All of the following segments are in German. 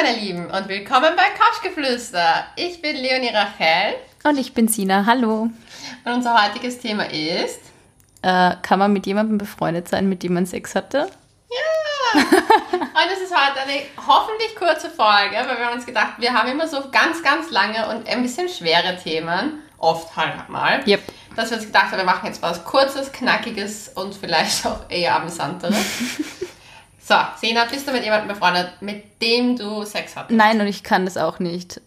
meine Lieben, und willkommen bei Couchgeflüster. Ich bin Leonie Rachel. Und ich bin Sina. Hallo. Und unser heutiges Thema ist. Äh, kann man mit jemandem befreundet sein, mit dem man Sex hatte? Ja! und es ist heute eine hoffentlich kurze Folge, weil wir haben uns gedacht, wir haben immer so ganz, ganz lange und ein bisschen schwere Themen. Oft halt mal. Yep. Dass wir uns gedacht haben, wir machen jetzt was Kurzes, Knackiges und vielleicht auch eher amüsanteres. So, Sena, bist du mit jemandem befreundet, mit dem du Sex hattest? Nein, und ich kann das auch nicht.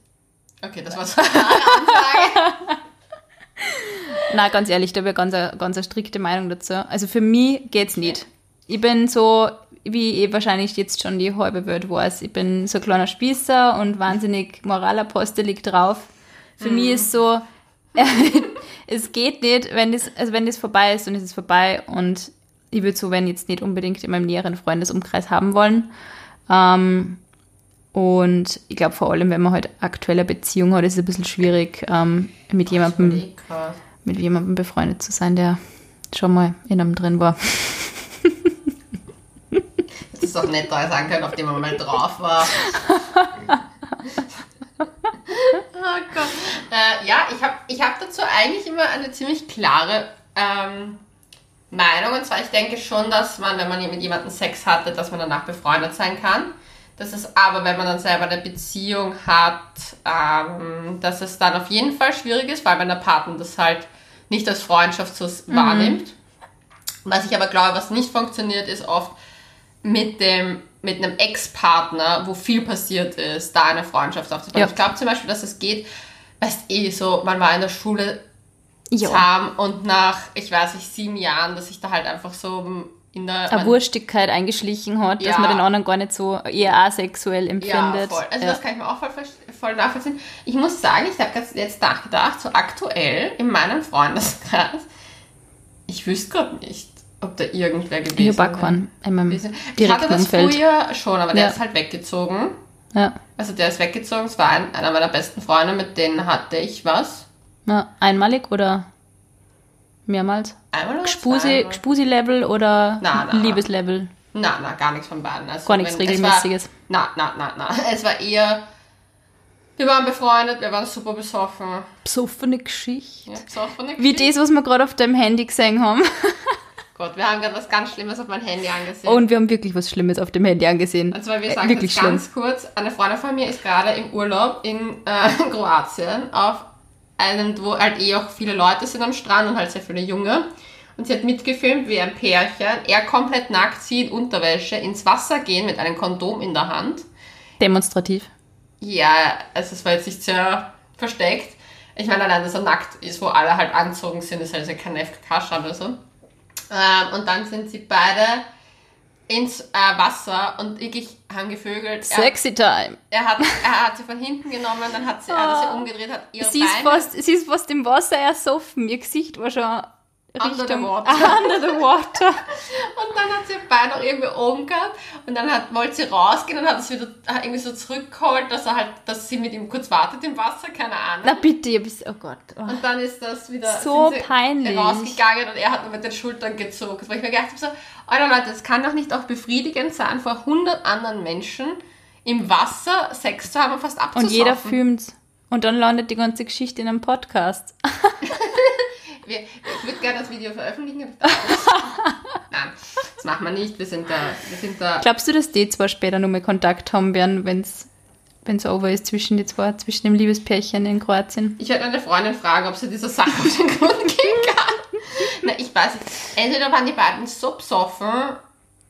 Okay, das war so eine Ansage. Na, ganz ehrlich, da habe ich ganz, eine, ganz eine strikte Meinung dazu. Also für mich geht's nicht. Ich bin so, wie eh wahrscheinlich jetzt schon die halbe Welt weiß, ich bin so ein kleiner Spießer und wahnsinnig moralapostelig drauf. Für mhm. mich ist so, es geht nicht, wenn das, also wenn das vorbei ist, dann ist es vorbei und ich würde so, wenn jetzt nicht unbedingt in meinem näheren Freundesumkreis haben wollen. Ähm, und ich glaube vor allem, wenn man halt aktuelle Beziehung hat, ist es ein bisschen schwierig, ähm, mit jemandem mit jemandem befreundet zu sein, der schon mal in einem drin war. Das ist doch nett, da sagen können, auf dem man mal drauf war. oh Gott. Äh, ja, ich habe ich hab dazu eigentlich immer eine ziemlich klare ähm, Meinung. Und zwar, ich denke schon, dass man, wenn man mit jemandem Sex hatte, dass man danach befreundet sein kann. Das ist aber, wenn man dann selber eine Beziehung hat, ähm, dass es dann auf jeden Fall schwierig ist, weil wenn der Partner das halt nicht als Freundschaft so mhm. wahrnimmt. Was ich aber glaube, was nicht funktioniert, ist oft mit dem mit einem Ex-Partner, wo viel passiert ist, da eine Freundschaft aufzubauen. Ja. Ich glaube zum Beispiel, dass es geht, weißt eh so, man war in der Schule jo. zahm und nach, ich weiß nicht, sieben Jahren, dass ich da halt einfach so in der... Eine Wurstigkeit eingeschlichen hat, ja. dass man den anderen gar nicht so eher asexuell empfindet. Ja, voll. Also ja. das kann ich mir auch voll, voll nachvollziehen. Ich muss sagen, ich habe jetzt nachgedacht, so aktuell in meinem Freundeskreis, ich wüsste gerade nicht, ob da irgendwer gewesen ist. In meinem Ich hatte das Umfeld. früher schon, aber der ist halt weggezogen. Ja. Also der ist weggezogen, es war ein, einer meiner besten Freunde, mit denen hatte ich was. Na, einmalig oder mehrmals? Einmal oder Gspusi, Gspusi-Level oder na, na, Liebeslevel? Na, na, gar nichts von beiden. Also gar nichts Regelmäßiges? War, na, na, na, na. Es war eher, wir waren befreundet, wir waren super besoffen. Besoffene Geschichte? Ja, besoffene Geschichte. Wie das, was wir gerade auf deinem Handy gesehen haben. Gott, wir haben gerade was ganz Schlimmes auf mein Handy angesehen. Und wir haben wirklich was Schlimmes auf dem Handy angesehen. Also, weil wir sagen äh, wirklich ganz kurz, eine Freundin von mir ist gerade im Urlaub in äh, Kroatien auf einen, wo halt eh auch viele Leute sind am Strand und halt sehr viele Junge. Und sie hat mitgefilmt, wie ein Pärchen, er komplett nackt, sie in Unterwäsche, ins Wasser gehen mit einem Kondom in der Hand. Demonstrativ. Ja, also es war jetzt nicht sehr versteckt. Ich meine, allein, dass er nackt ist, wo alle halt anzogen sind, ist halt also kein FKK oder so. Ähm, und dann sind sie beide ins äh, Wasser und wirklich haben gevögelt. Sexy er, Time. Er hat, er hat sie von hinten genommen, dann hat sie, oh. hat sie ah. umgedreht, hat ihre sie Beine... Ist fast, sie ist fast im Wasser ersoffen. Ihr Gesicht war schon Richtung under the water. under the water. und dann hat sie ihr Bein noch irgendwie oben gehabt und dann hat, wollte sie rausgehen und hat es wieder irgendwie so zurückgeholt, dass er halt, dass sie mit ihm kurz wartet im Wasser, keine Ahnung. Na bitte, bist, oh Gott. Oh. Und dann ist das wieder so peinlich. rausgegangen und er hat nur mit den Schultern gezogen. Weil ich mir gedacht habe, so, Alter Leute, das kann doch nicht auch befriedigend sein, vor 100 anderen Menschen im Wasser Sex zu haben und fast abzusoffen. Und jeder filmt und dann landet die ganze Geschichte in einem Podcast. Wir, ich würde gerne das Video veröffentlichen. Nein, das machen wir nicht. Wir sind da. Wir sind da. Glaubst du, dass die zwei später nochmal Kontakt haben werden, wenn es wenn es over ist zwischen die zwei, zwischen dem Liebespärchen in Kroatien? Ich werde eine Freundin fragen, ob sie dieser Sache auf den Grund gehen kann. Na, ich weiß nicht. Entweder waren die beiden so besoffen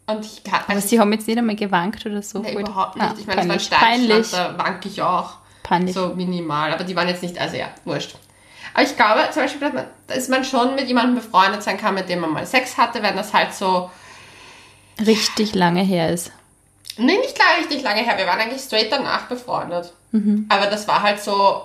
und ich kann. Aber sie haben jetzt nicht einmal gewankt oder so. Nee, überhaupt nicht. Ah, ich meine, das war ein Steinschlag, da wanke ich auch. Peinlich. So minimal. Aber die waren jetzt nicht, also ja, wurscht. Aber ich glaube, zum Beispiel, dass man schon mit jemandem befreundet sein kann, mit dem man mal Sex hatte, wenn das halt so. Richtig lange her ist. Nee, nicht klar richtig lange her. Wir waren eigentlich straight danach befreundet. Mhm. Aber das war halt so,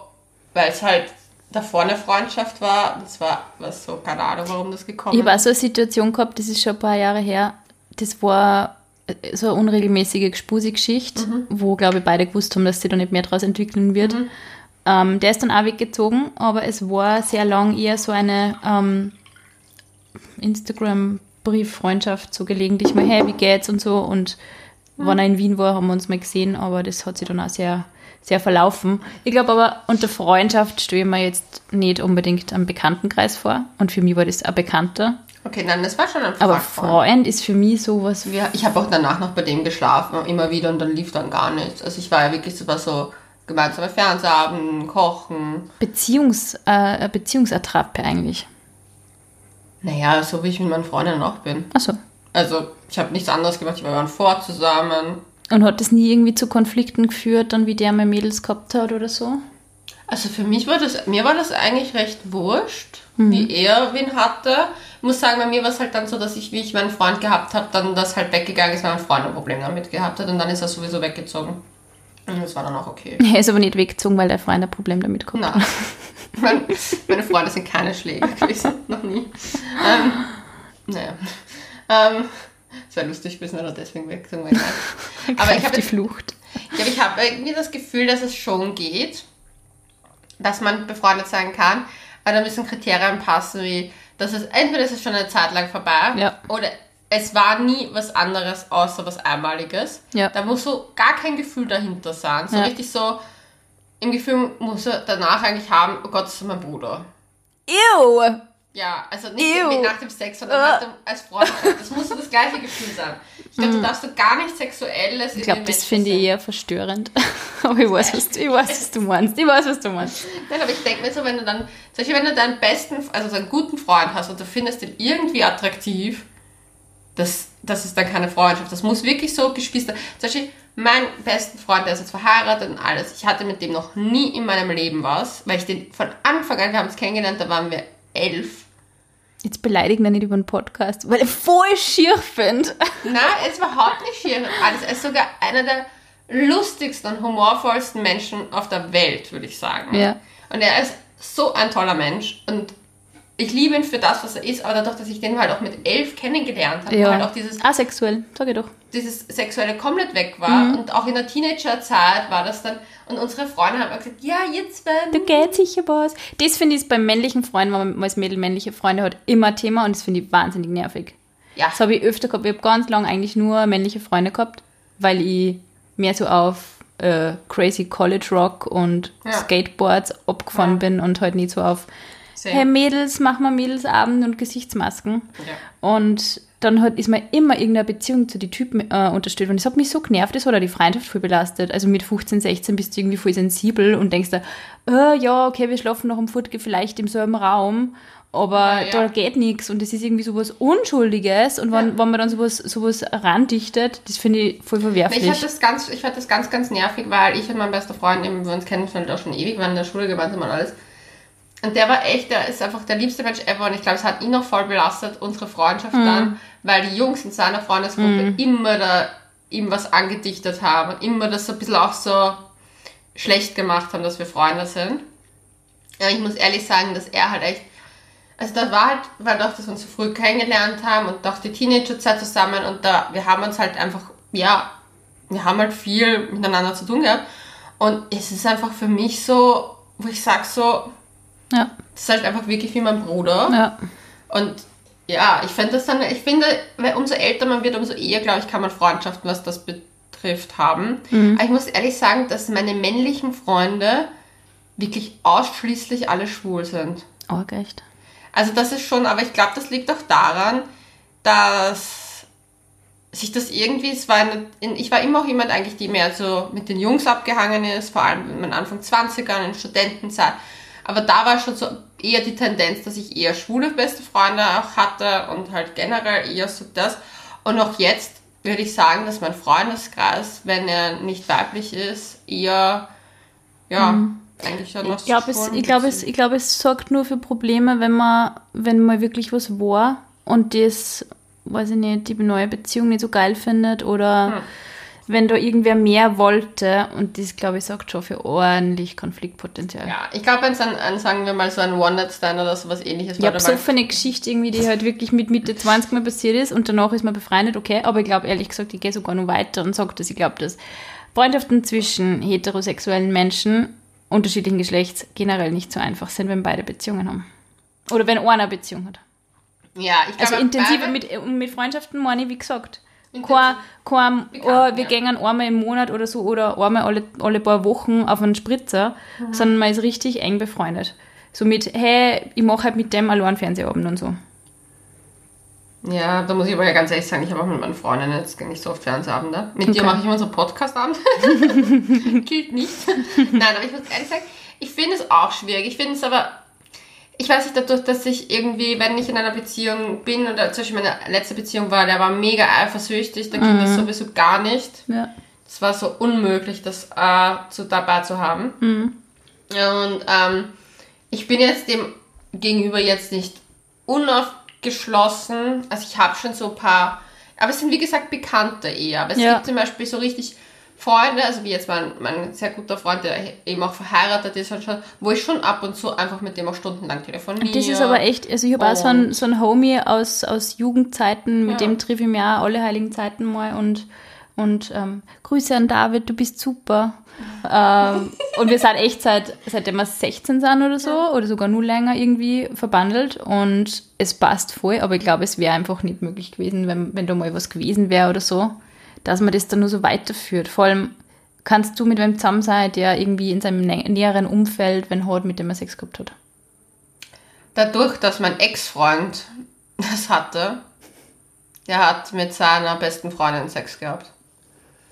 weil es halt davor eine Freundschaft war. Das war was so, keine Ahnung, warum das gekommen ist. Ich habe so eine Situation gehabt, das ist schon ein paar Jahre her. Das war äh, so eine unregelmäßige Gespusi-Geschichte, mhm. wo, glaube ich, beide gewusst haben, dass sie da nicht mehr daraus entwickeln wird. Mhm. Ähm, der ist dann auch weggezogen, aber es war sehr lang eher so eine ähm, Instagram-Brieffreundschaft, so gelegentlich mal, hey, wie geht's und so. Und Wenn er in Wien war, haben wir uns mal gesehen, aber das hat sich dann auch sehr, sehr verlaufen. Ich glaube aber, unter Freundschaft stelle ich mir jetzt nicht unbedingt einen Bekanntenkreis vor. Und für mich war das ein Bekannter. Okay, nein, das war schon ein Aber Freund. Freund ist für mich sowas wie. Ja, ich habe auch danach noch bei dem geschlafen, immer wieder und dann lief dann gar nichts. Also ich war ja wirklich so, war so gemeinsame Fernsehabend, Kochen. Beziehungs, äh, eine Beziehungsattrappe eigentlich. Naja, so wie ich mit meinen Freundinnen auch bin. Achso. Also ich habe nichts anderes gemacht, wir waren vor zusammen. Und hat das nie irgendwie zu Konflikten geführt, dann wie der mal Mädels gehabt hat oder so? Also für mich war das, mir war das eigentlich recht wurscht, wie er wen hatte. Ich muss sagen, bei mir war es halt dann so, dass ich, wie ich meinen Freund gehabt habe, dann das halt weggegangen ist, weil mein Freund ein Problem damit gehabt hat und dann ist er sowieso weggezogen. Und das war dann auch okay. Er ist aber nicht weggezogen, weil der Freund ein Problem damit gehabt hat. Nein. Mein, meine Freunde sind keine Schläger gewesen, noch nie. Ähm, naja. Ähm, es wäre lustig gewesen, wenn er deswegen weggezogen wäre. Aber ich habe die Flucht. ich glaube, ich habe irgendwie das Gefühl, dass es schon geht, dass man befreundet sein kann, aber da müssen Kriterien passen, wie, dass es entweder ist es schon eine Zeit lang vorbei Ja. oder es war nie was anderes außer was Einmaliges. Ja. Da muss so gar kein Gefühl dahinter sein. So Ja. richtig so, im Gefühl muss er danach eigentlich haben, oh Gott, das ist mein Bruder. Ew! Ja, also nicht Ew. nach dem Sex, sondern nach dem, als Freund. Das muss so das gleiche Gefühl sein. Ich glaube, du darfst so gar nichts Sexuelles Ich glaube, das finde ich eher verstörend. aber ich weiß, was du, ich weiß, was du meinst. Ich weiß, was du meinst. Nein, aber ich denke mir so, wenn du dann, zum Beispiel, wenn du deinen besten, also so einen guten Freund hast und du findest den irgendwie attraktiv, das, das ist dann keine Freundschaft. Das muss wirklich so Geschwister. Zum Beispiel, mein besten Freund, der ist jetzt verheiratet und alles. Ich hatte mit dem noch nie in meinem Leben was, weil ich den von Anfang an, wir haben uns kennengelernt, da waren wir elf. Jetzt beleidigen wir nicht über den Podcast, weil ich voll schier finde. Nein, er ist überhaupt nicht schier. Alles. Er ist sogar einer der lustigsten und humorvollsten Menschen auf der Welt, würde ich sagen. Ja. Und er ist so ein toller Mensch und ich liebe ihn für das, was er ist, aber dadurch, dass ich den halt auch mit elf kennengelernt habe, Ja. halt auch dieses, Asexuell, sag ich doch. dieses Sexuelle komplett weg war und auch in der Teenagerzeit war das dann, und unsere Freunde haben gesagt, ja, jetzt werden Da geht sicher was. Das finde ich beim männlichen Freund, wenn man als Mädel männliche Freunde hat, immer Thema und das finde ich wahnsinnig nervig. Ja. Das habe ich öfter gehabt. Ich habe ganz lange eigentlich nur männliche Freunde gehabt, weil ich mehr so auf äh, Crazy College Rock und Ja. Skateboards abgefahren Ja. bin und halt nicht so auf Same. Hey Mädels, machen wir Mädelsabend und Gesichtsmasken. Ja. Und dann hat, ist mir immer irgendeine Beziehung zu den Typen äh, unterstellt. Und das hat mich so genervt, das hat auch die Freundschaft voll belastet. Also mit 15, 16 bist du irgendwie voll sensibel und denkst da, äh, ja, okay, wir schlafen noch am Furtge vielleicht im selben Raum, aber Ja, ja. da geht nichts und das ist irgendwie sowas Unschuldiges. Und wenn, Ja. wenn man dann sowas, sowas randichtet, das finde ich voll verwerflich. Ich fand das ganz, ich fand das ganz, ganz nervig, weil ich und mein bester Freund, eben, wir uns kennen schon auch schon ewig, waren in der Schule gemeinsam und alles. Und der war echt, der ist einfach der liebste Mensch ever. Und ich glaube, es hat ihn noch voll belastet, unsere Freundschaft dann, weil die Jungs in seiner Freundesgruppe immer da ihm was angedichtet haben und immer das so ein bisschen auch so schlecht gemacht haben, dass wir Freunde sind. Ja, ich muss ehrlich sagen, dass er halt echt, also da war halt, weil doch, dass wir uns so früh kennengelernt haben und doch die Teenagerzeit zusammen und da, wir haben uns halt einfach, ja, wir haben halt viel miteinander zu tun gehabt. Und es ist einfach für mich so, wo ich sag so, ja, das ist halt einfach wirklich wie mein Bruder ja. und ja, ich finde das dann, ich finde, umso älter man wird, umso eher, glaube ich, kann man Freundschaften, was das betrifft, haben. Aber ich muss ehrlich sagen, dass meine männlichen Freunde wirklich ausschließlich alle schwul sind. Oh, echt. Also das ist schon, aber ich glaube, das liegt auch daran, dass sich das irgendwie, es war in, ich war immer auch jemand eigentlich, die mehr so mit den Jungs abgehangen ist, vor allem in meinen Anfang 20ern, in Studentenzeit. Aber da war schon so eher die Tendenz, dass ich eher schwule beste Freunde auch hatte und halt generell eher so das. Und auch jetzt würde ich sagen, dass mein Freundeskreis, wenn er nicht weiblich ist, eher, ja, eigentlich schon noch Ich glaube, es, ich glaube, es, ich glaube, es sorgt nur für Probleme, wenn man, wenn mal wirklich was war und das, weiß ich nicht, die neue Beziehung nicht so geil findet oder Hm. Wenn da irgendwer mehr wollte und das, glaube ich, sorgt schon für ordentlich Konfliktpotenzial. Ja, ich glaube, wenn es ein, sagen wir mal, so ein One-Night-Stand oder sowas ähnliches Ich war, habe dabei- so eine Geschichte irgendwie, die halt wirklich mit Mitte 20 mal passiert ist und danach ist man befreundet, okay, aber ich glaube ehrlich gesagt, ich gehe sogar noch weiter und sage das, ich glaube, dass Freundschaften zwischen heterosexuellen Menschen unterschiedlichen Geschlechts generell nicht so einfach sind, wenn beide Beziehungen haben. Oder wenn einer eine Beziehung hat. ja, ich glaube, Also intensiver mit, mit Freundschaften meine ich, wie gesagt. Kein, kein Bekannt, oh, wir ja. gehen einmal im Monat oder so oder einmal alle, alle paar Wochen auf einen Spritzer, Mhm. sondern man ist richtig eng befreundet. So mit, hey, ich mache halt mit dem allein Fernsehabend und so. Ja, da muss ich aber ja ganz ehrlich sagen, ich habe auch mit meinen Freundinnen jetzt nicht so oft Fernsehabende. Mit dir Okay. mache ich immer so Podcast-Abend. Gilt nicht. Nein, aber ich muss ehrlich sagen, ich finde es auch schwierig. Ich finde es aber, ich weiß nicht, dadurch, dass ich irgendwie, wenn ich in einer Beziehung bin, oder zum Beispiel meine letzte Beziehung war, der war mega eifersüchtig, da ging das sowieso gar nicht. Ja. Es war so unmöglich, das äh, zu, dabei zu haben. Und ähm, ich bin jetzt dem gegenüber jetzt nicht unaufgeschlossen. Also ich habe schon so ein paar, aber es sind wie gesagt Bekannte eher. Aber es Ja. gibt zum Beispiel so richtig Freunde, also wie jetzt mein, mein sehr guter Freund, der eben auch verheiratet ist, schon, wo ich schon ab und zu einfach mit dem auch stundenlang telefoniere. Das ist aber echt, also ich habe auch so einen, so einen Homie aus, aus Jugendzeiten, mit Ja. dem triff ich mich auch alle heiligen Zeiten mal und, und ähm, Grüße an David, du bist super. ähm, und wir sind echt seit, seitdem wir 16 sind oder so, oder sogar nur länger irgendwie verbandelt und es passt voll, aber ich glaube, es wäre einfach nicht möglich gewesen, wenn, wenn da mal was gewesen wäre oder so, dass man das dann nur so weiterführt. Vor allem kannst du mit wem zusammen sein, der irgendwie in seinem nä näheren Umfeld, wenn hat, mit dem er Sex gehabt hat. Dadurch, dass mein Ex-Freund das hatte, der hat mit seiner besten Freundin Sex gehabt.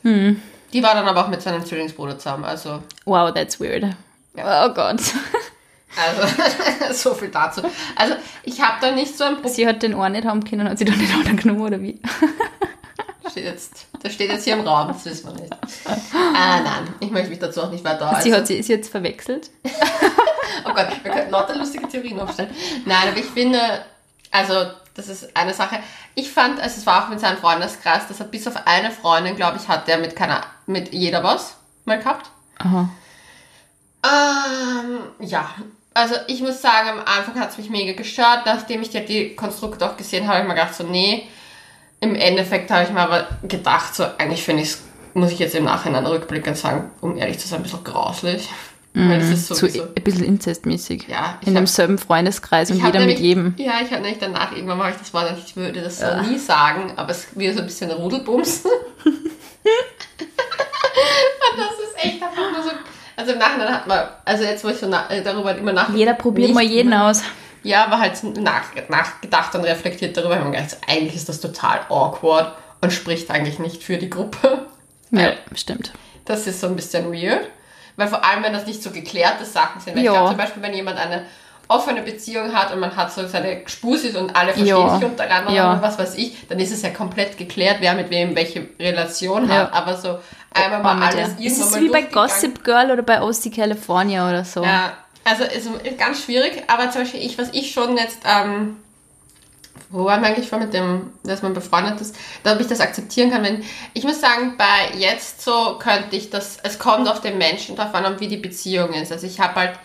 Hm. Die war dann aber auch mit seinem Zwillingsbruder zusammen. Also, Wow, that's weird. Ja. Oh Gott. also so viel dazu. Also ich habe da nicht so ein Problem. Sie hat den Ohr nicht haben können, hat sie dann nicht anderen genommen, oder wie? Steht jetzt, das steht jetzt hier im Raum, das wissen wir nicht. Ah, nein, ich möchte mich dazu auch nicht weiter Sie hat sie ist jetzt verwechselt. Oh Gott, wir könnten lauter lustige Theorien aufstellen. Nein, aber ich finde, also das ist eine Sache. Ich fand, also es war auch mit seinem Freundeskreis, dass er bis auf eine Freundin, glaube ich, hat der mit keiner, mit jeder was mal gehabt. Aha. Ähm, ja. Also ich muss sagen, am Anfang hat es mich mega gestört. Nachdem ich die, die Konstrukte auch gesehen habe, habe ich mir gedacht, so nee. Im Endeffekt habe ich mir aber gedacht, so eigentlich finde ich es, muss ich jetzt im Nachhinein rückblickend sagen, um ehrlich zu sein, ein bisschen grauslich. Weil das ist So ein bisschen inzestmäßig. Ja, In hab- demselben Freundeskreis und jeder mit nämlich- jedem. Ja, ich habe nämlich danach, irgendwann mache ich das Wort, ich würde das so nie sagen, aber es wird so ein bisschen Rudelbums. und das ist echt einfach nur so. Also im Nachhinein hat man, also jetzt, wo ich so na, darüber immer nach. Jeder probiert mal jeden aus. Ja, aber halt nach, nachgedacht und reflektiert darüber, haben wir gedacht, eigentlich ist das total awkward und spricht eigentlich nicht für die Gruppe. Ja, stimmt. Das ist so ein bisschen weird. Weil vor allem, wenn das nicht so geklärte Sachen sind. Weil ich glaube zum Beispiel, wenn jemand eine offene Beziehung hat und man hat so seine Spusis und alle verstehen Ja. sich untereinander Ja. und was weiß ich, dann ist es ja komplett geklärt, wer mit wem welche Relation Ja. hat. Aber so einmal mal Mit alles der. Es irgendwann ist mal wie bei. Gossip Girl oder bei OC California oder so. Ja, also ist ganz schwierig, aber zum Beispiel ich, was ich schon jetzt, ähm, wo waren wir eigentlich vor mit dem, dass man befreundet ist, da ob ich das akzeptieren kann, wenn, ich muss sagen, bei jetzt so könnte ich das, es kommt auf den Menschen drauf an, wie die Beziehung ist. Also ich habe halt,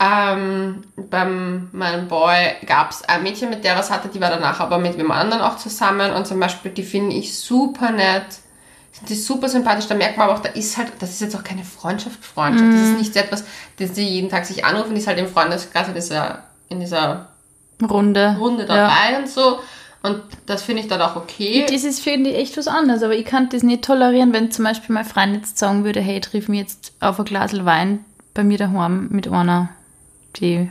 ähm, beim meinem Boy gab es ein Mädchen, mit der was hatte, die war danach aber mit dem anderen auch zusammen und zum Beispiel, die finde ich super nett, die ist super sympathisch, da merkt man aber auch, da ist halt, das ist jetzt auch keine Freundschaft, Freundschaft, das ist nicht so etwas, dass sie jeden Tag sich anrufen, die ist halt im Freundeskreis in dieser, in dieser Runde. Runde Ja. dabei und so und das finde ich dann auch okay. Das ist, finde ich, echt was anderes, aber ich kann das nicht tolerieren, wenn zum Beispiel mein Freund jetzt sagen würde, hey, triff mich jetzt auf ein Glas Wein bei mir daheim mit einer, die,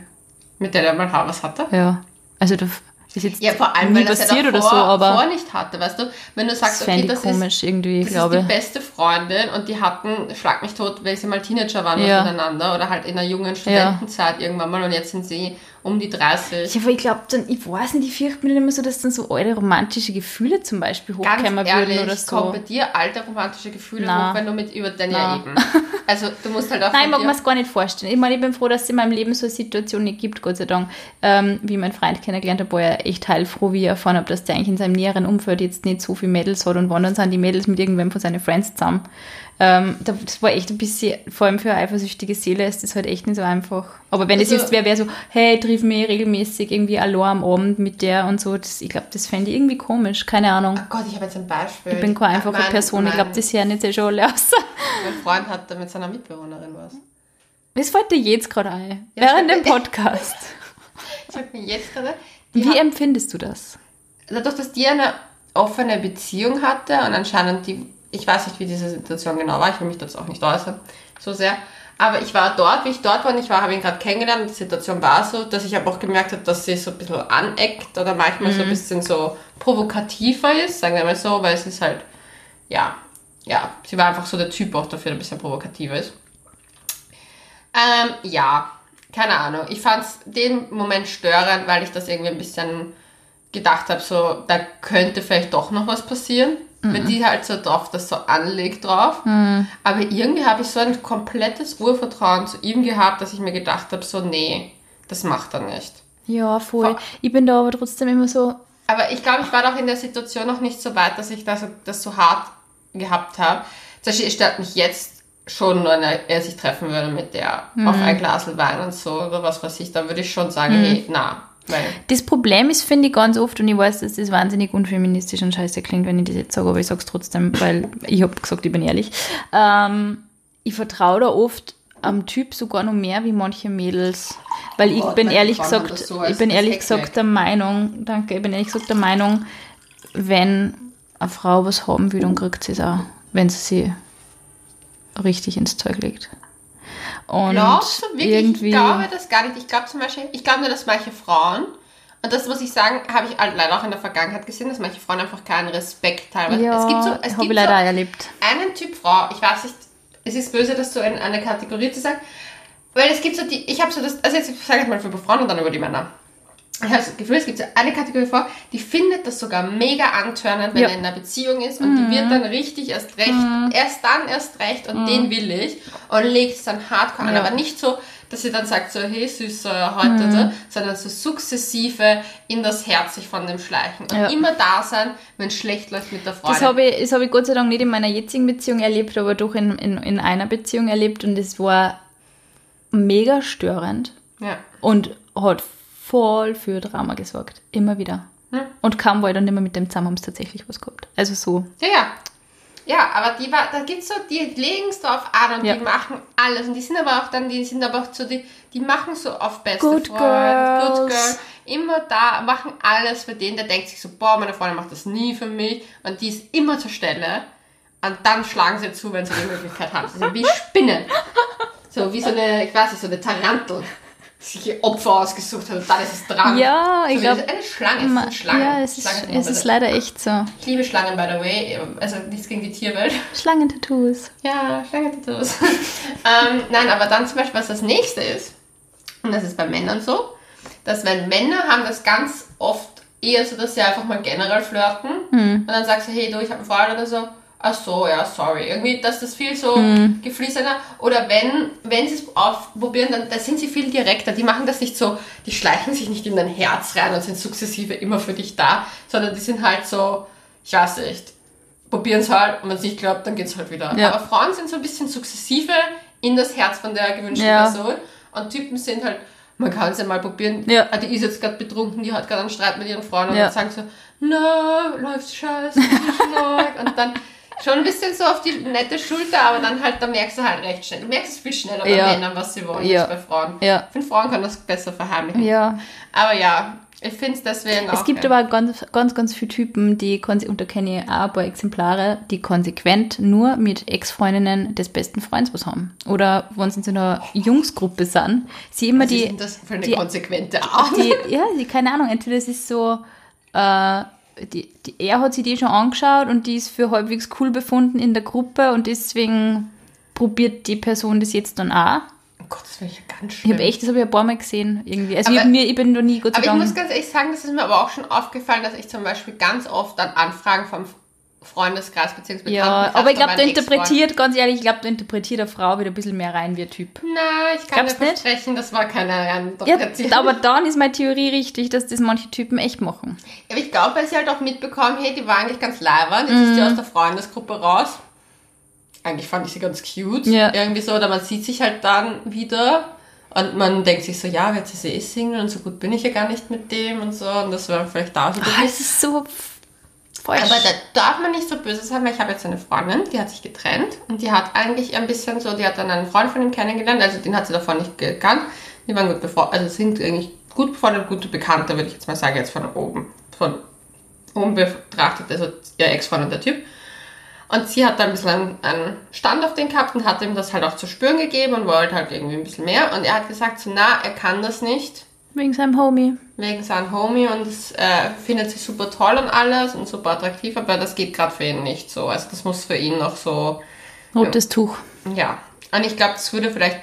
Mit der der mal was hatte. ja, also das ist jetzt Ja, vor allem, nie weil das passiert ja oder so, aber vor nicht hatte, weißt du? Wenn du das sagst, fände okay, das ist, komisch irgendwie, das ist glaube die beste Freundin und die hatten, schlag mich tot, weil sie mal Teenager waren Ja. miteinander oder halt in einer jungen Studentenzeit irgendwann mal und jetzt sind sie um die 30. Ja, aber ich glaube dann, ich weiß nicht, ich fürchte mir dann immer so, dass dann so alte romantische Gefühle zum Beispiel Ganz hochkommen ehrlich, würden oder so. kommen bei dir alte romantische Gefühle Na. hoch, wenn du mit über dein Na. Jahr eben. Also du musst halt auch Nein, ich mag mir es gar nicht vorstellen. Ich meine, ich bin froh, dass es in meinem Leben so eine Situation nicht gibt, Gott sei Dank. Ähm, wie meinen Freund kennengelernt habe, war er echt heilfroh, wie ich erfahren habe, dass der eigentlich in seinem näheren Umfeld jetzt nicht so viele Mädels hat und wandern sind die Mädels mit irgendwem von seinen Friends zusammen. Ähm, da- das war echt ein bisschen, vor allem für eine eifersüchtige Seele ist das halt echt nicht so einfach. Aber wenn es Also- jetzt wer wäre so, hey, triff mich regelmäßig irgendwie allein am Abend mit der und so, das, ich glaube, das fände ich irgendwie komisch, keine Ahnung. Oh Gott, ich habe jetzt ein Beispiel. Ich bin keine einfache Mein- Person, ich glaube, mein- das hören jetzt eh schon alle aus. Mein Freund hatte mit seiner Mitbewohnerin was. Das fällt dir jetzt gerade ein, Ja, während dem. Podcast. Ich sag mir jetzt gerade, Wie hat, empfindest du das? dadurch, dass die eine offene Beziehung hatte und anscheinend die, ich weiß nicht, wie diese Situation genau war, ich will mich dazu auch nicht äußern, so sehr. Aber ich war dort, wie ich dort war und ich war, habe ihn gerade kennengelernt die Situation war so, dass ich aber auch gemerkt habe, dass sie so ein bisschen aneckt oder manchmal so ein bisschen so provokativer ist, sagen wir mal so, weil es ist halt, ja, ja, sie war einfach so der Typ auch dafür, der ein bisschen provokativer ist. Ähm, ja, keine Ahnung. Ich fand es den Moment störend, weil ich das irgendwie ein bisschen gedacht habe, so, da könnte vielleicht doch noch was passieren. Mhm. Wenn die halt so drauf das so anlegt drauf. Mhm. Aber irgendwie habe ich so ein komplettes Urvertrauen zu ihm gehabt, dass ich mir gedacht habe, so, nee, das macht er nicht. Ja, voll. Ich bin da aber trotzdem immer so. Aber ich glaube, ich war doch in der Situation noch nicht so weit, dass ich das, das so hart gehabt habe. Zum Beispiel, stört mich jetzt schon, wenn er, sich treffen würde mit der mhm. auf ein Glas Wein und so oder was weiß ich, da würde ich schon sagen, mhm. hey, na. Weil das Problem ist, finde ich ganz oft, und ich weiß, dass das wahnsinnig unfeministisch und scheiße klingt, wenn ich das jetzt sage, aber ich sage es trotzdem, weil ich habe gesagt, ich bin ehrlich. Ähm, ich vertraue da oft am Typ sogar noch mehr wie manche Mädels. Weil ich oh, bin ehrlich gesagt, so ich bin ehrlich gesagt der Meinung, danke, ich bin ehrlich gesagt der Meinung, wenn eine Frau was haben will, dann kriegt sie es auch, wenn sie sie richtig ins Zeug legt. Und Glaubst du wirklich? Irgendwie ich glaube das gar nicht. Ich glaube zum Beispiel, ich glaube nur, dass manche Frauen, und das muss ich sagen, habe ich leider auch in der Vergangenheit gesehen, dass manche Frauen einfach keinen Respekt teilweise. Ja, es gibt so, es ich leider so erlebt. Einen Typ Frau, ich weiß nicht, es ist böse, das so in eine Kategorie zu sagen, weil es gibt so die, ich habe so das, also jetzt sage ich mal über Frauen und dann über die Männer ich habe das Gefühl, es gibt so eine Kategorie vor, die findet das sogar mega antörnend, wenn ja. er in einer Beziehung ist und mhm. die wird dann richtig erst recht, mhm. erst dann erst recht und mhm. den will ich und legt es dann hardcore ja. an, aber nicht so, dass sie dann sagt so, hey Süßer, heute, mhm. so, sondern so sukzessive in das Herz sich von dem schleichen und ja. immer da sein, wenn es schlecht läuft mit der Freundin. Das habe ich, hab ich Gott sei Dank nicht in meiner jetzigen Beziehung erlebt, aber doch in, in, in einer Beziehung erlebt und es war mega störend. Ja. Und hat voll für Drama gesorgt. Immer wieder. Hm. Und kaum war ich dann immer mit dem zusammen, haben es tatsächlich was gehabt. Also so. Ja, ja. Ja, aber die war, da gibt's so, die legen es drauf an und ja. die machen alles. Und die sind aber auch dann, die sind aber auch so, die, die machen so auf beste Good Freund, Girls. Good Girl. Immer da, machen alles für den, der denkt sich so, boah, meine Freundin macht das nie für mich. Und die ist immer zur Stelle. Und dann schlagen sie zu, wenn sie die Möglichkeit haben. Sie sind wie Spinnen. So wie so eine, ich weiß nicht, so eine Tarantel sich Opfer ausgesucht hat und dann ist es dran. Ja, ich glaube. Eine Schlange, es sind Schlangen. Ja, es ist, Schlangen es ist leider echt so. Ich liebe Schlangen, by the way. Also nichts gegen die Tierwelt. Schlangentattoos. Ja, Schlangentattoos. ähm, nein, aber dann zum Beispiel, was das nächste ist, und das ist bei Männern so, dass wenn Männer haben das ganz oft eher so, dass sie einfach mal generell flirten hm. und dann sagst du, hey du, ich habe einen Freund oder so ach so, ja, sorry. Irgendwie, dass das viel so mhm. gefließener. Oder wenn, wenn sie es aufprobieren, dann da sind sie viel direkter. Die machen das nicht so, die schleichen sich nicht in dein Herz rein und sind sukzessive immer für dich da, sondern die sind halt so, ich weiß nicht, probieren es halt und wenn es nicht klappt, dann geht es halt wieder. Ja. Aber Frauen sind so ein bisschen sukzessive in das Herz von der gewünschten ja. Person und Typen sind halt, man kann es ja mal probieren. Ja. Ah, die ist jetzt gerade betrunken, die hat gerade einen Streit mit ihren Freunden ja. und dann sagen so, na, läuft scheiße, und dann schon ein bisschen so auf die nette Schulter, aber dann halt, da merkst du halt recht schnell. Du merkst es viel schneller bei ja. Männern, was sie wollen, ja. als bei Frauen. Ja. Ich finde, Frauen können das besser verheimlichen. Ja. Aber ja, ich finde es deswegen. Es gibt aber ganz, ganz, ganz viele Typen, die, und da kenne ich auch ein paar Exemplare, die konsequent nur mit Ex-Freundinnen des besten Freundes was haben. Oder wenn sie in so einer Jungsgruppe sind, sie immer was die. Was ist denn das für eine die, konsequente Art? Die, ja, die, keine Ahnung, entweder es ist so, äh, die, die, er hat sich die schon angeschaut und die ist für halbwegs cool befunden in der Gruppe und deswegen probiert die Person das jetzt dann auch. Oh Gott, das wäre ja ganz schön. Ich habe echt, das habe ich ein paar Mal gesehen irgendwie. Also aber, ich, mir, ich bin noch nie gut Aber ich muss ganz ehrlich sagen, das ist mir aber auch schon aufgefallen, dass ich zum Beispiel ganz oft dann Anfragen vom Freundeskreis bzw. Ja, aber ich glaube, du interpretiert, ganz ehrlich, ich glaube, du interpretiert eine Frau wieder ein bisschen mehr rein wie ein Typ. Nein, ich kann dir versprechen, das war keine Reininterpretation. Ja, aber dann ist meine Theorie richtig, dass das manche Typen echt machen. Aber ich glaube, weil sie halt auch mitbekommen, hey, die war eigentlich ganz leibend, jetzt mhm. ist die aus der Freundesgruppe raus. Eigentlich fand ich sie ganz cute. Ja. Irgendwie so, oder man sieht sich halt dann wieder und man denkt sich so, ja, jetzt ist sie eh Single und so gut bin ich ja gar nicht mit dem und so und das war vielleicht da so. Ah, es ist so Voll. Aber da darf man nicht so böse sein, weil ich habe jetzt eine Freundin, die hat sich getrennt und die hat eigentlich ein bisschen so, die hat dann einen Freund von ihm kennengelernt, also den hat sie davon nicht gekannt. Die waren gut befreundet, also sind eigentlich gut befreundet, gute Bekannte, würde ich jetzt mal sagen, jetzt von oben, von unbetrachtet, also ihr Ex-Freund und der Typ. Und sie hat dann ein bisschen einen, einen Stand auf den gehabt und hat ihm das halt auch zu spüren gegeben und wollte halt irgendwie ein bisschen mehr. Und er hat gesagt, so, na, er kann das nicht, Wegen seinem Homie. wegen seinem Homie und das, äh, findet sie super toll und alles und super attraktiv, aber das geht gerade für ihn nicht so. Also das muss für ihn noch so, Rotes Tuch. ja. Und ich glaube, das würde vielleicht,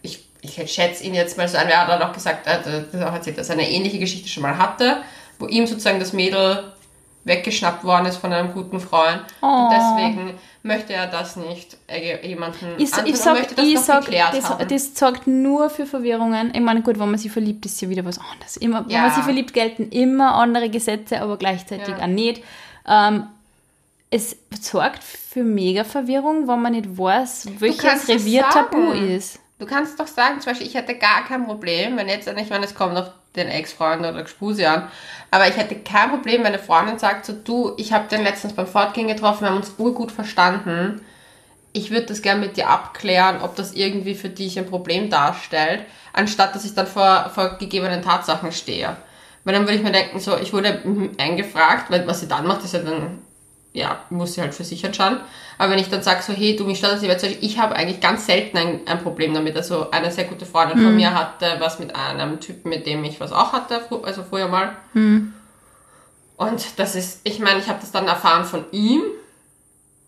ich, ich schätze ihn jetzt mal so ein, er hat auch gesagt, er hat das auch erzählt, dass er eine ähnliche Geschichte schon mal hatte, wo ihm sozusagen das Mädel weggeschnappt worden ist von einem guten Freund. Oh. Und deswegen möchte er das nicht äh, jemanden Ich, ich sag, möchte das ich sag das, das sorgt nur für Verwirrungen. Ich meine, gut, wenn man sich verliebt, ist ja wieder was anderes. Immer, Wenn Ja. man sich verliebt, gelten immer andere Gesetze, aber gleichzeitig Ja. auch nicht. Ähm, es sorgt für mega Verwirrung, wenn man nicht weiß, welches Revier tabu ist. Du kannst doch sagen, zum Beispiel, ich hätte gar kein Problem, wenn jetzt, ich meine, es kommt auf den Ex-Freund oder Gespuse an, aber ich hätte kein Problem, wenn eine Freundin sagt, so du, ich habe den letztens beim Fortgehen getroffen, wir haben uns urgut verstanden, ich würde das gerne mit dir abklären, ob das irgendwie für dich ein Problem darstellt, anstatt dass ich dann vor, vor gegebenen Tatsachen stehe. Weil dann würde ich mir denken, so, ich wurde eingefragt, weil was sie dann macht, ist ja dann ja, muss sie halt für sich entscheiden. Aber wenn ich dann sage, so, hey, du, mich stört das, nicht, ich habe eigentlich ganz selten ein, ein Problem damit. Also eine sehr gute Freundin von mir hatte was mit einem Typen, mit dem ich was auch hatte, also früher mal. Und das ist, ich meine, ich habe das dann erfahren von ihm,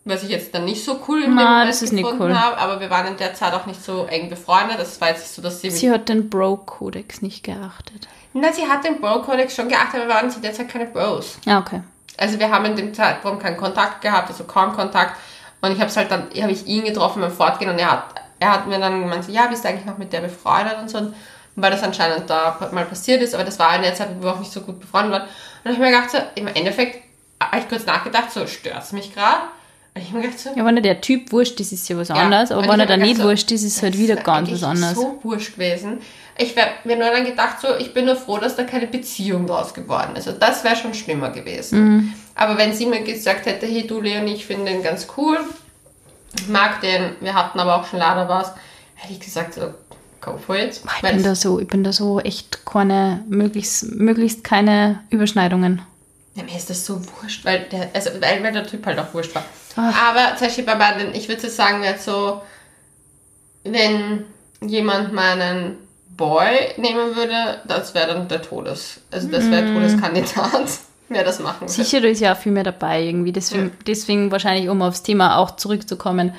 was ich jetzt dann nicht so cool in Na, Moment das ist nicht gefunden cool. habe, aber wir waren in der Zeit auch nicht so eng befreundet. Das war jetzt nicht so, dass sie, Sie hat den Bro-Kodex nicht geachtet. Na, sie hat den Bro-Kodex schon geachtet, aber wir waren zu der Zeit keine Bros. Ja, okay. Also wir haben in dem Zeitraum keinen Kontakt gehabt, also kaum Kontakt. Und ich habe es halt dann, habe ich ihn getroffen beim Fortgehen und er hat, er hat mir dann gemeint, ja, bist du eigentlich noch mit der befreundet und so. Und weil das anscheinend da mal passiert ist, aber das war in der Zeit, wo wir auch nicht so gut befreundet waren. Und dann habe ich mir gedacht, so, im Endeffekt habe ich kurz nachgedacht, so, stört es mich gerade? Ich mir gedacht, so, Ja, wenn er der Typ wurscht ist, ist ja was ja. anderes, aber wenn er da hab mir nicht so, wurscht ist, ist es halt wieder ist ganz was anderes. so wurscht gewesen. Ich wäre mir nur dann gedacht, so, ich bin nur froh, dass da keine Beziehung draus geworden ist. Also das wäre schon schlimmer gewesen. Mhm. Aber wenn sie mir gesagt hätte, hey du Leonie, ich finde den ganz cool, ich mag den, wir hatten aber auch schon leider was, hätte ich gesagt, so, go for it. Ich bin da so, ich bin da so echt keine, möglichst, möglichst keine Überschneidungen. Ja, mir ist das so wurscht, weil der, also, weil, weil der Typ halt auch wurscht war. Ach. Aber zum Beispiel bei beiden, ich würde sagen, wäre so, wenn jemand meinen Boy nehmen würde, das wäre dann der Todes. Also das wäre Todeskandidat, wer das machen würde. Sicher, ist ja auch viel mehr dabei irgendwie. Deswegen, deswegen wahrscheinlich, um aufs Thema auch zurückzukommen,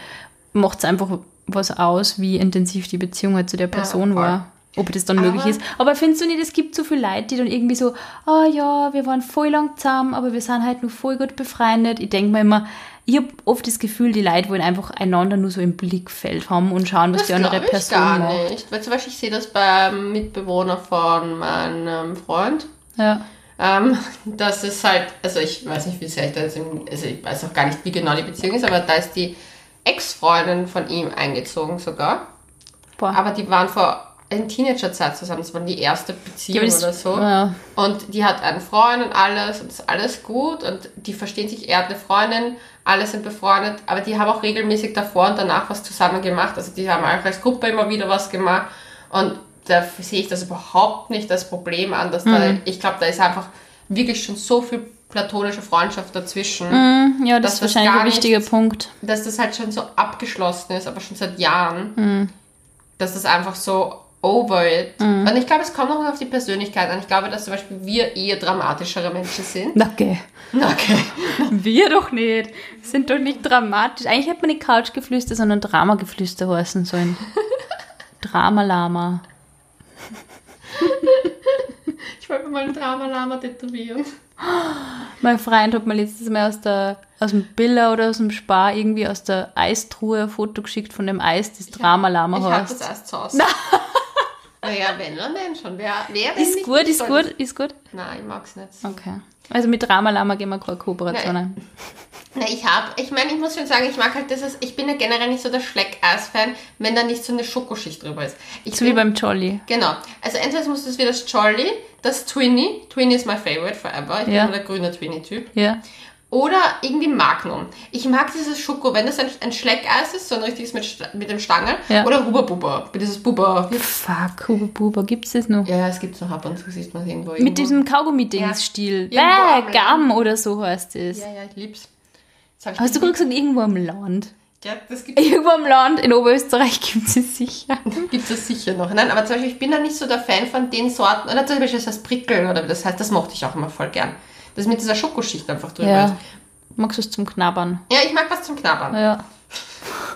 macht es einfach was aus, wie intensiv die Beziehung halt zu der Person voll. war. Ob das dann Aber- möglich ist. Aber findest du nicht, es gibt so viele Leute, die dann irgendwie so, ah ja, wir waren voll lang zusammen, aber wir sind halt nur voll gut befreundet. Ich denke mir immer, ich habe oft das Gefühl, die Leute wollen einfach einander nur so im Blickfeld haben und schauen, was Das die andere ich Person gar macht. nicht. Weil zum Beispiel, ich sehe das beim Mitbewohner von meinem Freund. Ja. Ähm, das ist halt, also ich weiß nicht, wie sehr ich da jetzt, im, also ich weiß auch gar nicht, wie genau die Beziehung ist, aber da ist die Ex-Freundin von ihm eingezogen sogar. Boah. Aber die waren vor in Teenagerzeit zusammen, das war die erste Beziehung Ja, das- oder so. ja. Und die hat einen Freund und alles und ist alles gut und die verstehen sich, er hat eine Freundin, alle sind befreundet, aber die haben auch regelmäßig davor und danach was zusammen gemacht. Also die haben auch als Gruppe immer wieder was gemacht und da sehe ich das überhaupt nicht das Problem an, dass da, Mhm. ich glaube, da ist einfach wirklich schon so viel platonische Freundschaft dazwischen, Hm, ja, das ist das wahrscheinlich gar ein wichtiger nicht- Punkt. dass das halt schon so abgeschlossen ist, aber schon seit Jahren, Mhm. dass das einfach so over it. Und ich glaube, es kommt auch auf die Persönlichkeit an. Ich glaube, dass zum Beispiel wir eher dramatischere Menschen sind. Okay. Okay. Wir doch nicht. Wir sind doch nicht dramatisch. Eigentlich hätte man nicht Couchgeflüster, sondern Dramageflüster heißen sollen. Dramalama. Ich wollte mir mal ein Drama-Lama tätowieren. Mein Freund hat mir letztes Mal aus, der, aus dem Billa oder aus dem Spar irgendwie aus der Eistruhe ein Foto geschickt von dem Eis, das Dramalama Ich habe heißt. das erst zu Hause. Naja, wenn, dann schon. Wer, wer wenn Ist gut, ist gut, ist gut. Nein, ich mag's nicht. Okay. Also mit Dramalama gehen wir keine Kooperation Nein. ein. Na, ich habe, ich meine, ich muss schon sagen, ich mag halt das, ich bin ja generell nicht so der Schleckeis-Fan, wenn da nicht so eine Schokoschicht drüber ist. Ich So wie bin- beim Jolly. Genau. Also entweder muss das wie das Jolly, das Twinny. Twinny ist my favorite forever. Ich Ja. bin der grüne Twinny-Typ. Ja. Oder irgendwie Magnum. Ich mag dieses Schoko, wenn das ein, ein Schleckeis ist, so ein richtiges mit, mit dem Stangen. Ja. Oder Huba Buba. Dieses Buba. Fuck, Huba Buba, gibt's das noch? Ja, es gibt so ab und zu, sieht man irgendwo. irgendwo. Mit diesem Kaugummi-Dings-Stil. Irgendwo am Bäh, Gamm oder so heißt es. Ja, ja, ich lieb's. Hast du gerade gesagt, irgendwo am Land? Ja, das gibt Irgendwo am Land in Oberösterreich gibt es sicher. Gibt es sicher noch. Nein, aber zum Beispiel, ich bin da nicht so der Fan von den Sorten. Oder zum Beispiel das heißt Prickeln oder wie das heißt, das mochte ich auch immer voll gern. Das mit dieser Schokoschicht einfach drüber ist. Ja. Magst du es zum Knabbern? Ja, ich mag was zum Knabbern. Ja.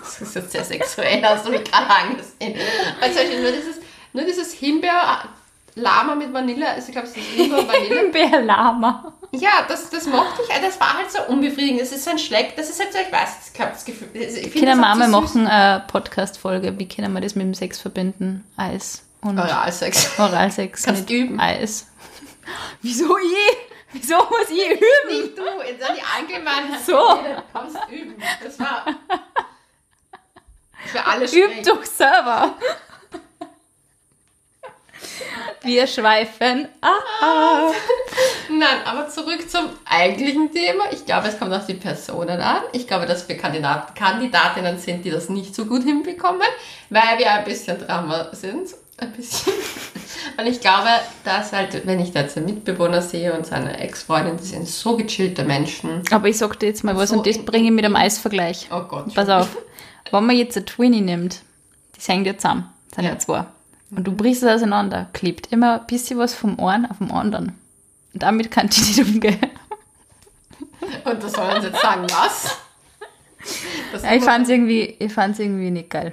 Das ist jetzt sehr sexuell, hast du mich gerade angesehen. Weil zum Beispiel nur dieses, nur dieses Himbeer-Lama mit Vanille, also ich glaube, es ist Himbeer-Vanille. Bärlama. Ja, das, das mochte ich. Das war halt so unbefriedigend. Das ist so ein Schleck. Das ist halt so, ich weiß, ich habe das Gefühl. Ich Kinder Mama süß. machen eine Podcast-Folge. Wie können wir das mit dem Sex verbinden? Eis und Oralsex. Oralsex Kannst mit üben. Eis. Wieso ich? Wieso muss ich üben? Nicht du, jetzt an die Allgemeinheit. So. Du kommst üben. Das war für alle Übt schwierig. doch selber. Wir schweifen. Ah. Nein, aber zurück zum eigentlichen Thema. Ich glaube, es kommt auf die Personen an. Ich glaube, dass wir Kandidat Kandidatinnen sind, die das nicht so gut hinbekommen, weil wir ein bisschen Drama sind. Ein bisschen. Und ich glaube, dass halt, wenn ich da jetzt einen Mitbewohner sehe und seine Ex-Freundin, die sind so gechillte Menschen. Aber ich sag dir jetzt mal was So und das in- bringe ich mit einem Eisvergleich. Oh Gott. Pass auf. Wenn man jetzt eine Twinnie nimmt, die hängen ja zusammen, das sind ja, Ja. zwei. Und du brichst es auseinander, klebt immer ein bisschen was vom einen auf dem anderen. Und damit kann die nicht umgehen. Und das sollen sie jetzt sagen, was? Ja, ich fand's irgendwie, ich fand's irgendwie nicht geil.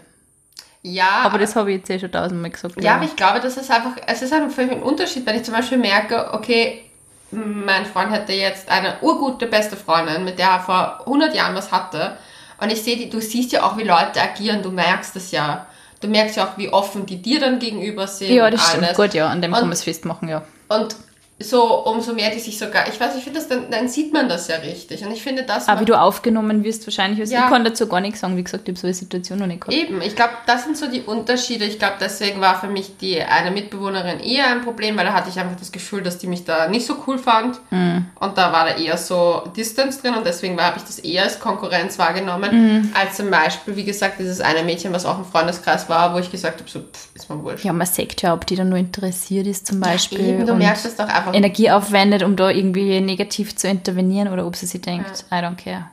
Ja, Aber das habe ich jetzt eh schon tausendmal gesagt. Ja, aber ich glaube, das ist einfach, es ist einfach ein Unterschied, wenn ich zum Beispiel merke, okay, mein Freund hätte jetzt eine urgute beste Freundin, mit der er vor 100 Jahren was hatte. Und ich sehe, die, du siehst ja auch, wie Leute agieren, du merkst es ja. Du merkst ja auch, wie offen die dir dann gegenüber sind. ja, das stimmt. Gut, ja, an dem Und- kann man es festmachen, ja. Und so, umso mehr die sich sogar, ich weiß, ich finde das, dann, dann sieht man das ja richtig. Und ich finde das... Aber wie du aufgenommen wirst, wahrscheinlich. Also Ja. Ich kann dazu gar nichts sagen. Wie gesagt, ich habe so eine Situation noch nicht gehabt. Eben, ich glaube, das sind so die Unterschiede. Ich glaube, deswegen war für mich die eine Mitbewohnerin eher ein Problem, weil da hatte ich einfach das Gefühl, dass die mich da nicht so cool fand. Und da war da eher so Distance drin und deswegen habe ich das eher als Konkurrenz wahrgenommen, als zum Beispiel, wie gesagt, dieses eine Mädchen, was auch im Freundeskreis war, wo ich gesagt habe, so, pff, ist mir wurscht. Ja, man sagt ja, ob die dann nur interessiert ist zum Beispiel. Eben, du merkst es doch einfach. Energie aufwendet, um da irgendwie negativ zu intervenieren oder ob sie sich denkt, I don't care.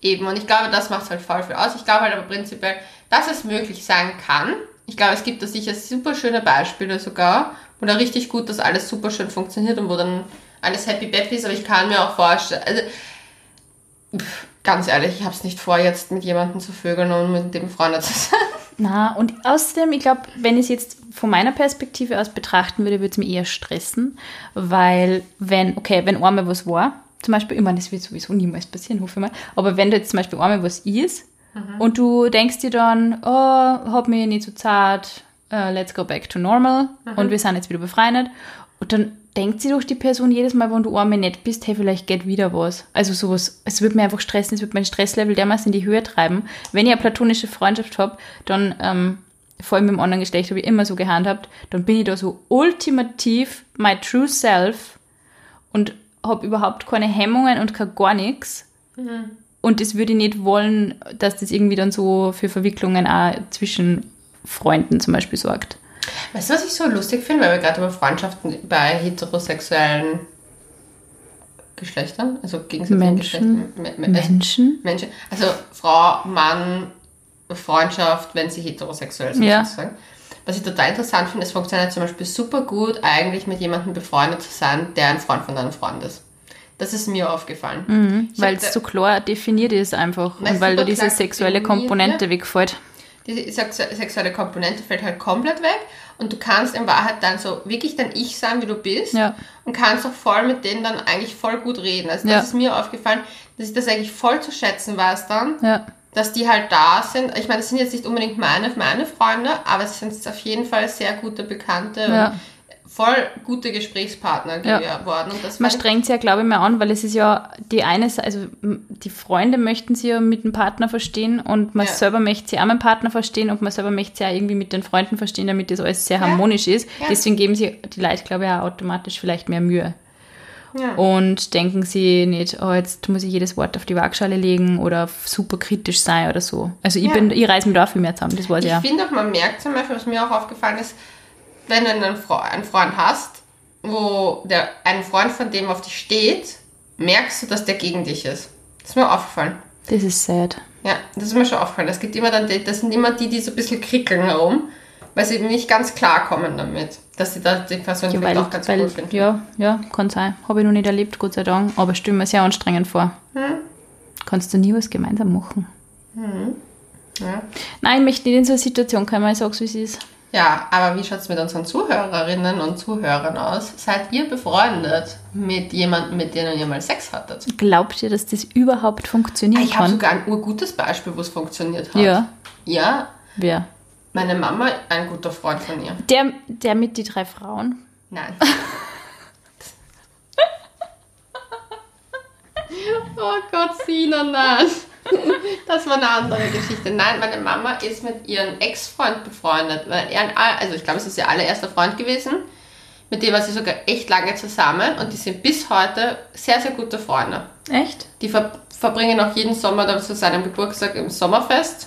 Eben, und ich glaube, das macht halt voll viel aus. Ich glaube halt aber prinzipiell, dass es möglich sein kann. Ich glaube, es gibt da sicher super schöne Beispiele sogar, wo da richtig gut das alles super schön funktioniert und wo dann alles happy peppy ist, aber ich kann mir auch vorstellen, also pff, ganz ehrlich, ich habe es nicht vor, jetzt mit jemandem zu vögeln und mit dem Freunde zu sein. Na, und außerdem, ich glaube, wenn ich es jetzt von meiner Perspektive aus betrachten würde, würde es mich eher stressen, weil wenn, okay, wenn einmal was war, zum Beispiel, ich meine, das wird sowieso niemals passieren, hoffe ich mal, aber wenn da jetzt zum Beispiel einmal was ist und du denkst dir dann, oh, hab mich nicht so zart, uh, let's go back to normal und wir sind jetzt wieder befreundet und dann denkt sie doch die Person jedes Mal, wenn du einmal nett bist, hey, vielleicht geht wieder was. Also sowas, es wird mir einfach stressen, es wird mein Stresslevel dermaßen in die Höhe treiben. Wenn ich eine platonische Freundschaft habe, dann, ähm, vor allem mit dem anderen Geschlecht habe ich immer so gehandhabt, dann bin ich da so ultimativ my true self und habe überhaupt keine Hemmungen und kein gar nichts. Und das würde ich nicht wollen, dass das irgendwie dann so für Verwicklungen auch zwischen Freunden zum Beispiel sorgt. Weißt du, was ich so lustig finde, weil wir gerade über Freundschaften bei heterosexuellen Geschlechtern, also gegensätzlichen Menschen. Geschlechtern, Me- Menschen? Menschen, also Frau, Mann, Freundschaft, wenn sie heterosexuell sind, Ja. sozusagen. Was ich total interessant finde, es funktioniert zum Beispiel super gut, eigentlich mit jemandem befreundet zu sein, der ein Freund von deinem Freund ist. Das ist mir aufgefallen. Ich Weil es so klar definiert ist einfach. Weil Und weil da diese sexuelle Komponente wegfällt. Die sexu sexuelle Komponente fällt halt komplett weg und du kannst in Wahrheit dann so wirklich dein Ich sein, wie du bist Ja. und kannst auch voll mit denen dann eigentlich voll gut reden. Also das Ja. ist mir aufgefallen, dass ich das eigentlich voll zu schätzen weiß dann, Ja. dass die halt da sind. Ich meine, das sind jetzt nicht unbedingt meine, meine Freunde, aber es sind auf jeden Fall sehr gute Bekannte voll gute Gesprächspartner Ja. geworden. Und das Man ich- strengt sich ja, glaube ich, mehr an, weil es ist ja die eine Seite, also die Freunde möchten sie ja mit dem Partner verstehen und man Ja. selber möchte sie auch mit dem Partner verstehen und man selber möchte sie auch irgendwie mit den Freunden verstehen, damit das alles sehr harmonisch ist. Ja. Deswegen geben sie die Leute, glaube ich, auch automatisch vielleicht mehr Mühe. Ja. und denken sie nicht, oh, jetzt muss ich jedes Wort auf die Waagschale legen oder super kritisch sein oder so. Also ich Ja. bin, ich reiß mich da viel mehr zusammen, das weiß ich Ich ja. finde auch, man merkt zum Beispiel, was mir auch aufgefallen ist, wenn du einen, Fre einen Freund hast, wo der, ein Freund von dem auf dich steht, merkst du, dass der gegen dich ist. Das ist mir aufgefallen. Das ist sad. Ja, das ist mir schon aufgefallen. Es gibt immer dann, die, das sind immer die, die so ein bisschen krickeln herum, weil sie nicht ganz klarkommen damit, dass sie da die Person Ja, vielleicht weil, auch ganz weil, cool finden. ja, ja, kann sein. Habe ich noch nicht erlebt, Gott sei Dank. Aber stelle mir sehr anstrengend vor. Hm? Kannst du nie was gemeinsam machen. Ja. Nein, ich möchte nicht in so eine Situation kommen, ich sag's, wie es ist. Ja, aber wie schaut es mit unseren Zuhörerinnen und Zuhörern aus? Seid ihr befreundet mit jemandem, mit dem ihr mal Sex hattet? Glaubt ihr, dass das überhaupt funktionieren Ich habe kann? sogar ein urgutes Beispiel, wo es funktioniert hat. Ja, Ja, wer? meine Mama, ein guter Freund von ihr. Der, der mit die drei Frauen. Nein. oh Gott, Sina, nein. Das war eine andere Geschichte. Nein, meine Mama ist mit ihrem Ex-Freund befreundet. Also ich glaube, es ist ihr allererster Freund gewesen. Mit dem war sie sogar echt lange zusammen und die sind bis heute sehr, sehr gute Freunde. Echt? Die ver verbringen auch jeden Sommer dann zu seinem Geburtstag im Sommerfest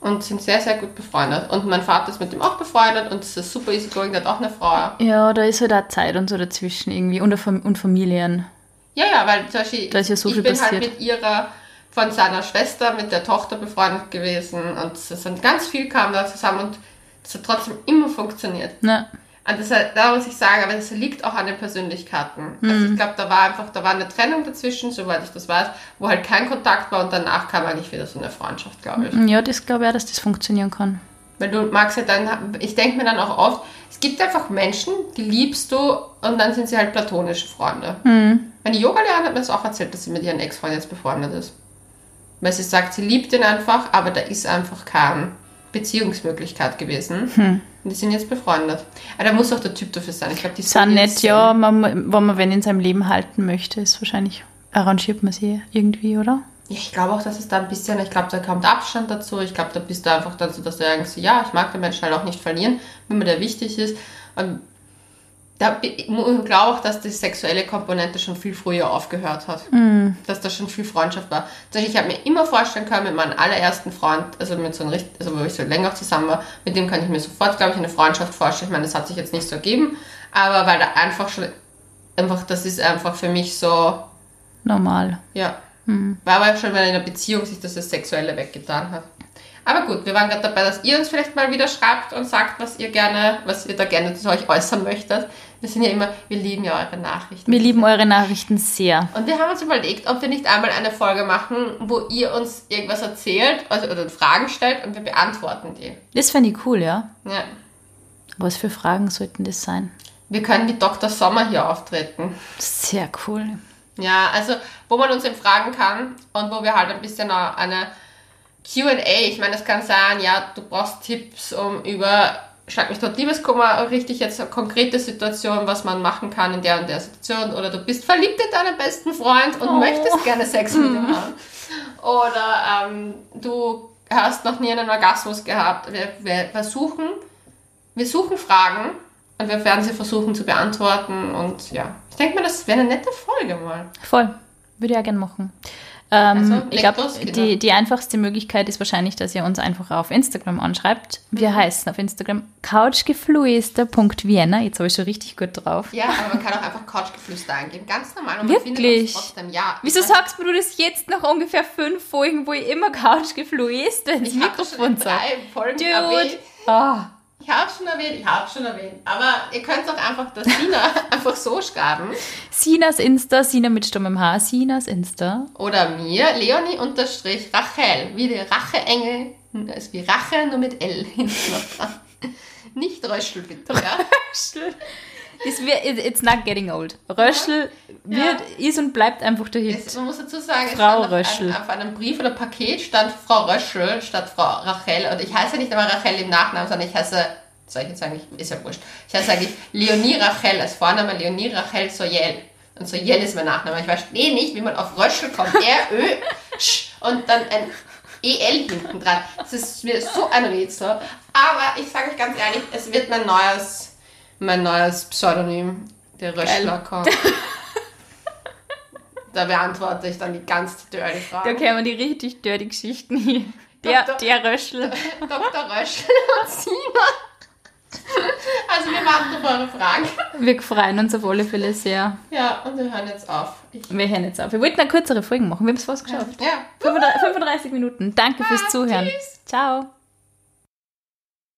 und sind sehr, sehr gut befreundet. Und mein Vater ist mit ihm auch befreundet und es ist super easy going, der hat auch eine Frau. Ja, da ist halt auch Zeit und so dazwischen irgendwie. Und, Fam und Familien. Ja, ja, weil zum Beispiel Da ist ja so ich viel bin passiert. halt mit ihrer, von seiner Schwester, mit der Tochter befreundet gewesen und es sind ganz viel kam da zusammen und es hat trotzdem immer funktioniert. Ne? Und das, da muss ich sagen, aber das liegt auch an den Persönlichkeiten. Also Mhm. ich glaube, da war einfach, da war eine Trennung dazwischen, soweit ich das weiß, wo halt kein Kontakt war und danach kam eigentlich wieder so eine Freundschaft, glaube ich. Ja, das glaube ich auch, dass das funktionieren kann. Weil du magst ja dann, ich denke mir dann auch oft, es gibt einfach Menschen, die liebst du und dann sind sie halt platonische Freunde. Meine Yogalehrerin hat mir das auch erzählt, dass sie mit ihrem Ex-Freund jetzt befreundet ist. Weil sie sagt, sie liebt ihn einfach, aber da ist einfach keine Beziehungsmöglichkeit gewesen. Und die sind jetzt befreundet. Aber da muss auch der Typ dafür sein. Ich glaube, die Sind nett, ja, man, wenn man wen in seinem Leben halten möchte, ist wahrscheinlich, arrangiert man sie irgendwie, oder? Ja, ich glaube auch, dass es da ein bisschen, ich glaube, da kommt Abstand dazu. Ich glaube, da bist du einfach so, dass du denkst, ja, ich mag den Menschen halt auch nicht verlieren, wenn mir der wichtig ist. Und da, ich glaube auch, dass die sexuelle Komponente schon viel früher aufgehört hat. Dass da schon viel Freundschaft war. Also ich habe mir immer vorstellen können, mit meinem allerersten Freund, also mit so einem richt- also wo ich so länger zusammen war, mit dem kann ich mir sofort, glaube ich, eine Freundschaft vorstellen. Ich meine, das hat sich jetzt nicht so ergeben, aber weil da einfach schon, einfach, das ist einfach für mich so, Normal. ja. War aber schon, wenn in einer Beziehung sich das, das Sexuelle weggetan hat. Aber gut, wir waren gerade dabei, dass ihr uns vielleicht mal wieder schreibt und sagt, was ihr gerne, was ihr da gerne zu euch äußern möchtet. Wir sind ja immer, wir lieben ja eure Nachrichten. Wir lieben eure Nachrichten sehr. Und wir haben uns überlegt, ob wir nicht einmal eine Folge machen, wo ihr uns irgendwas erzählt also, oder Fragen stellt und wir beantworten die. Das fände ich cool, ja. Ja. Was für Fragen sollten das sein? Wir können wie Dr. Sommer hier auftreten. Sehr cool. Ja, also wo man uns eben fragen kann und wo wir halt ein bisschen auch eine QA, ich meine, es kann sein, ja, du brauchst Tipps um über, schlag mich dort Liebeskummer, richtig jetzt eine konkrete Situation, was man machen kann in der und der Situation, oder du bist verliebt in deinen besten Freund und Oh. möchtest gerne Sex mit ihm haben. Oder ähm, du hast noch nie einen Orgasmus gehabt. Wir, wir versuchen, wir suchen Fragen und wir werden sie versuchen zu beantworten und ja, ich denke mal, das wäre eine nette Folge mal. Voll. Würde ich auch gerne machen. Ähm, Also, ich glaube, los, Kinder. die, die einfachste Möglichkeit ist wahrscheinlich, dass ihr uns einfach auf Instagram anschreibt. Wir Mhm. heißen auf Instagram couchgefluester.vienna. Jetzt habe ich schon richtig gut drauf. Ja, aber man kann auch einfach Couchgeflüster eingeben. Ganz normal. Und Wirklich? trotzdem. Ja. Wieso sagst du das jetzt nach ungefähr fünf Folgen, wo ich immer Couchgefluester ins Ich habe das schon Mikrofon sage? drei Folgen Dude. erwähnt. Ah. Ich habe schon erwähnt, ich habe schon erwähnt. Aber ihr könnt auch einfach das Sina einfach so schreiben. Sinas Insta, Sina mit Stamm im Haar, Sinas Insta. Oder mir, Leonie unterstrich Rachel. Wie der Racheengel. Das ist wie Rache, nur mit L hinten noch dran. Nicht Röschel, bitte. Ja? It's, it's not getting old. Röschel wird, ist und bleibt einfach der Hit. Es, man muss dazu sagen, Frau auf Röschel. Einem, auf einem Brief oder Paket stand Frau Röschel statt Frau Rachel. Und ich heiße nicht einmal Rachel im Nachnamen, sondern ich heiße, soll ich jetzt sagen, ich- ist ja wurscht. Ich heiße eigentlich Leonie Rachel, als Vorname Leonie Rachel Soyel. Und Soyel ist mein Nachname. Ich verstehe nicht, wie man auf Röschel kommt. R, Ö, Sch und dann ein EL hinten dran. Das ist mir so ein Rätsel. Aber ich sage euch ganz ehrlich, es wird mein neues, mein neues Pseudonym, der Röschler kommen. Da beantworte ich dann die ganz dirty Da Fragen. kämen die richtig dirty Geschichten hier. Der, Doktor- der Röschel. Dr. Röschel und Sina. Also wir warten auf eure Fragen. Wir freuen uns auf alle Fälle sehr. Ja, und wir hören jetzt auf. Ich, Wir hören jetzt auf. Wir wollten eine kürzere Folge machen. Wir haben es fast geschafft. ja. 35 35 Minuten. Danke fürs Ah, Zuhören. tschüss. Ciao.